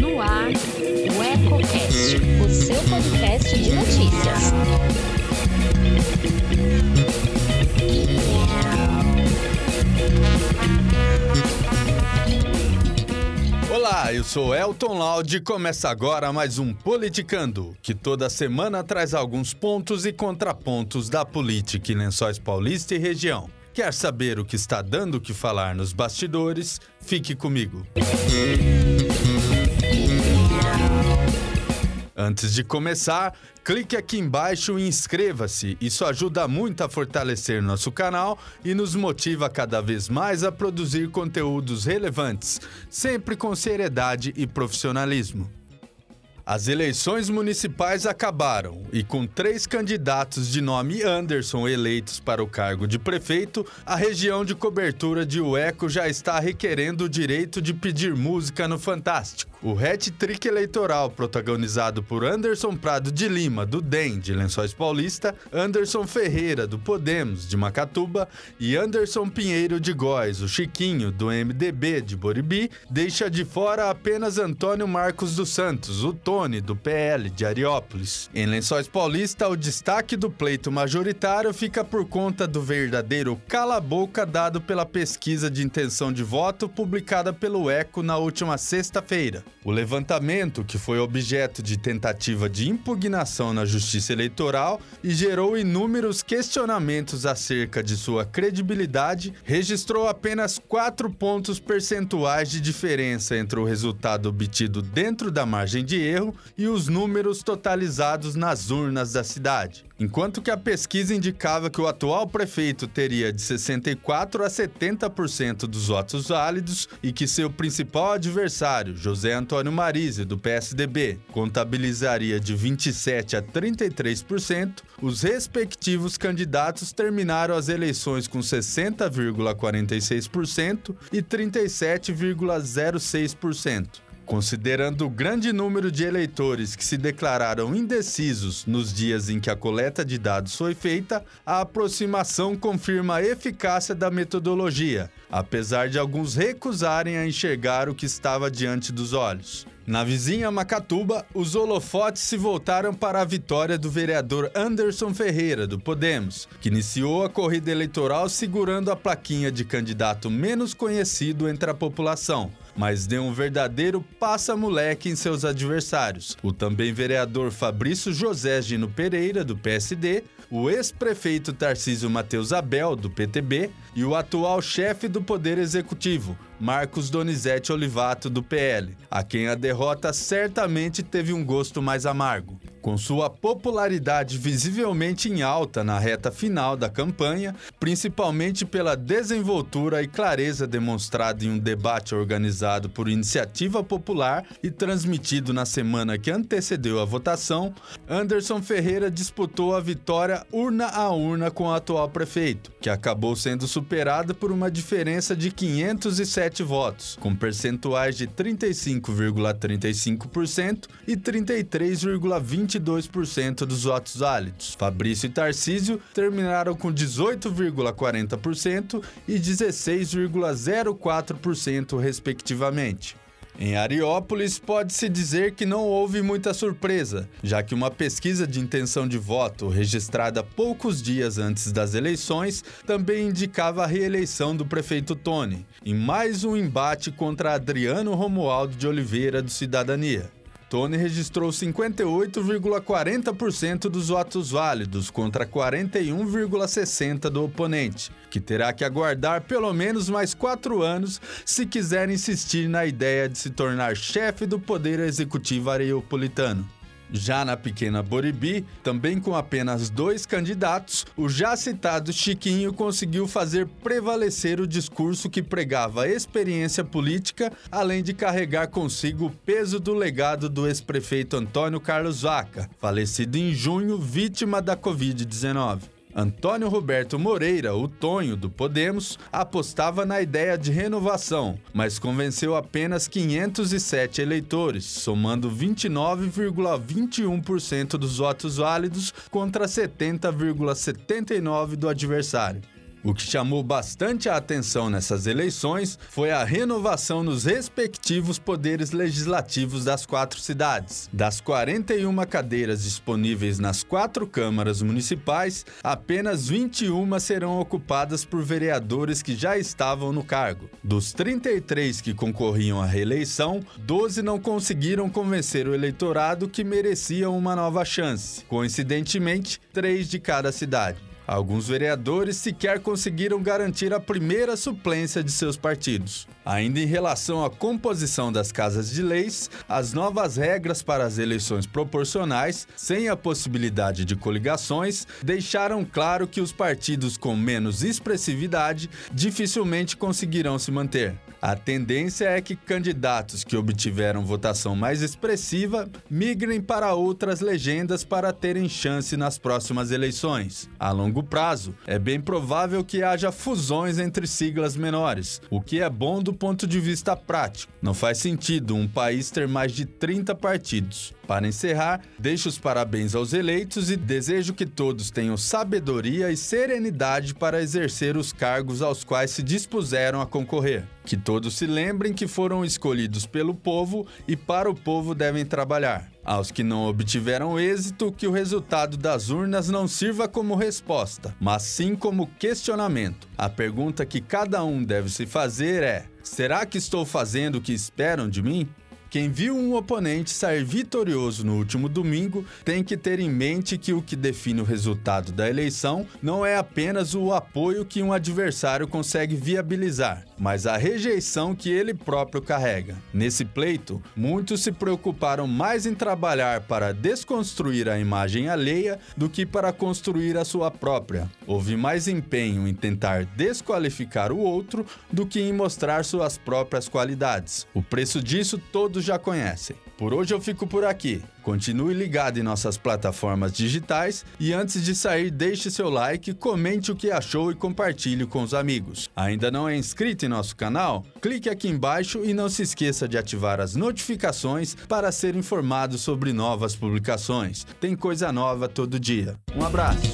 No ar, o EcoCast, o seu podcast de notícias. Olá, eu sou Elton Laude e começa agora mais um Politicando, que toda semana traz alguns pontos e contrapontos da política em Lençóis Paulista e região. Quer saber o que está dando o que falar nos bastidores? Fique comigo. Antes de começar, clique aqui embaixo e inscreva-se. Isso ajuda muito a fortalecer nosso canal e nos motiva cada vez mais a produzir conteúdos relevantes, sempre com seriedade e profissionalismo. As eleições municipais acabaram e, com três candidatos de nome Anderson eleitos para o cargo de prefeito, a região de cobertura de Ueco já está requerendo o direito de pedir música no Fantástico. O hat-trick eleitoral protagonizado por Anderson Prado de Lima, do DEM, de Lençóis Paulista, Anderson Ferreira, do Podemos, de Macatuba, e Anderson Pinheiro de Góis, o Chiquinho, do MDB, de Boribi, deixa de fora apenas Antônio Marcos dos Santos, o Do PL, de Ariópolis. Em Lençóis Paulista, o destaque do pleito majoritário fica por conta do verdadeiro cala-boca dado pela pesquisa de intenção de voto publicada pelo ECO na última sexta-feira. O levantamento, que foi objeto de tentativa de impugnação na Justiça Eleitoral e gerou inúmeros questionamentos acerca de sua credibilidade, registrou apenas 4 pontos percentuais de diferença entre o resultado obtido dentro da margem de erro e os números totalizados nas urnas da cidade. Enquanto que a pesquisa indicava que o atual prefeito teria de 64 a 70% dos votos válidos e que seu principal adversário, José Antônio Marise, do PSDB, contabilizaria de 27 a 33%, os respectivos candidatos terminaram as eleições com 60,46% e 37,06%. Considerando o grande número de eleitores que se declararam indecisos nos dias em que a coleta de dados foi feita, a aproximação confirma a eficácia da metodologia, apesar de alguns recusarem a enxergar o que estava diante dos olhos. Na vizinha Macatuba, os holofotes se voltaram para a vitória do vereador Anderson Ferreira, do Podemos, que iniciou a corrida eleitoral segurando a plaquinha de candidato menos conhecido entre a população mas deu um verdadeiro passa-moleque em seus adversários. O também vereador Fabrício José Gino Pereira, do PSD, o ex-prefeito Tarcísio Matheus Abel, do PTB, e o atual chefe do Poder Executivo, Marcos Donizete Olivato, do PL, a quem a derrota certamente teve um gosto mais amargo. Com sua popularidade visivelmente em alta na reta final da campanha, principalmente pela desenvoltura e clareza demonstrada em um debate organizado por iniciativa popular e transmitido na semana que antecedeu a votação, Anderson Ferreira disputou a vitória urna a urna com o atual prefeito, que acabou sendo superado por uma diferença de 507 votos, com percentuais de 35,35% e 33,22% dos votos válidos. Fabrício e Tarcísio terminaram com 18,40% e 16,04%, respectivamente. Em Ariópolis, pode-se dizer que não houve muita surpresa, já que uma pesquisa de intenção de voto, registrada poucos dias antes das eleições, também indicava a reeleição do prefeito Tony, em mais um embate contra Adriano Romualdo de Oliveira do Cidadania. Tony registrou 58,40% dos votos válidos contra 41,60% do oponente, que terá que aguardar pelo menos mais quatro anos se quiser insistir na ideia de se tornar chefe do Poder Executivo areopolitano. Já na pequena Boribi, também com apenas dois candidatos, o já citado Chiquinho conseguiu fazer prevalecer o discurso que pregava experiência política, além de carregar consigo o peso do legado do ex-prefeito Antônio Carlos Vaca, falecido em junho vítima da Covid-19. Antônio Roberto Moreira, o Tonho do Podemos, apostava na ideia de renovação, mas convenceu apenas 507 eleitores, somando 29,21% dos votos válidos contra 70,79% do adversário. O que chamou bastante a atenção nessas eleições foi a renovação nos respectivos poderes legislativos das quatro cidades. Das 41 cadeiras disponíveis nas quatro câmaras municipais, apenas 21 serão ocupadas por vereadores que já estavam no cargo. Dos 33 que concorriam à reeleição, 12 não conseguiram convencer o eleitorado que mereciam uma nova chance. Coincidentemente, três de cada cidade. Alguns vereadores sequer conseguiram garantir a primeira suplência de seus partidos. Ainda em relação à composição das casas de leis, as novas regras para as eleições proporcionais, sem a possibilidade de coligações, deixaram claro que os partidos com menos expressividade dificilmente conseguirão se manter. A tendência é que candidatos que obtiveram votação mais expressiva migrem para outras legendas para terem chance nas próximas eleições. A longo prazo, é bem provável que haja fusões entre siglas menores, o que é bom do ponto de vista prático. Não faz sentido um país ter mais de 30 partidos. Para encerrar, deixo os parabéns aos eleitos e desejo que todos tenham sabedoria e serenidade para exercer os cargos aos quais se dispuseram a concorrer. Que todos se lembrem que foram escolhidos pelo povo e para o povo devem trabalhar. Aos que não obtiveram êxito, que o resultado das urnas não sirva como resposta, mas sim como questionamento. A pergunta que cada um deve se fazer é: será que estou fazendo o que esperam de mim? Quem viu um oponente sair vitorioso no último domingo tem que ter em mente que o que define o resultado da eleição não é apenas o apoio que um adversário consegue viabilizar, mas a rejeição que ele próprio carrega. Nesse pleito, muitos se preocuparam mais em trabalhar para desconstruir a imagem alheia do que para construir a sua própria. Houve mais empenho em tentar desqualificar o outro do que em mostrar suas próprias qualidades. O preço disso todos já conhecem. Por hoje eu fico por aqui. Continue ligado em nossas plataformas digitais e antes de sair, deixe seu like, comente o que achou e compartilhe com os amigos. Ainda não é inscrito em nosso canal? Clique aqui embaixo e não se esqueça de ativar as notificações para ser informado sobre novas publicações. Tem coisa nova todo dia. Um abraço.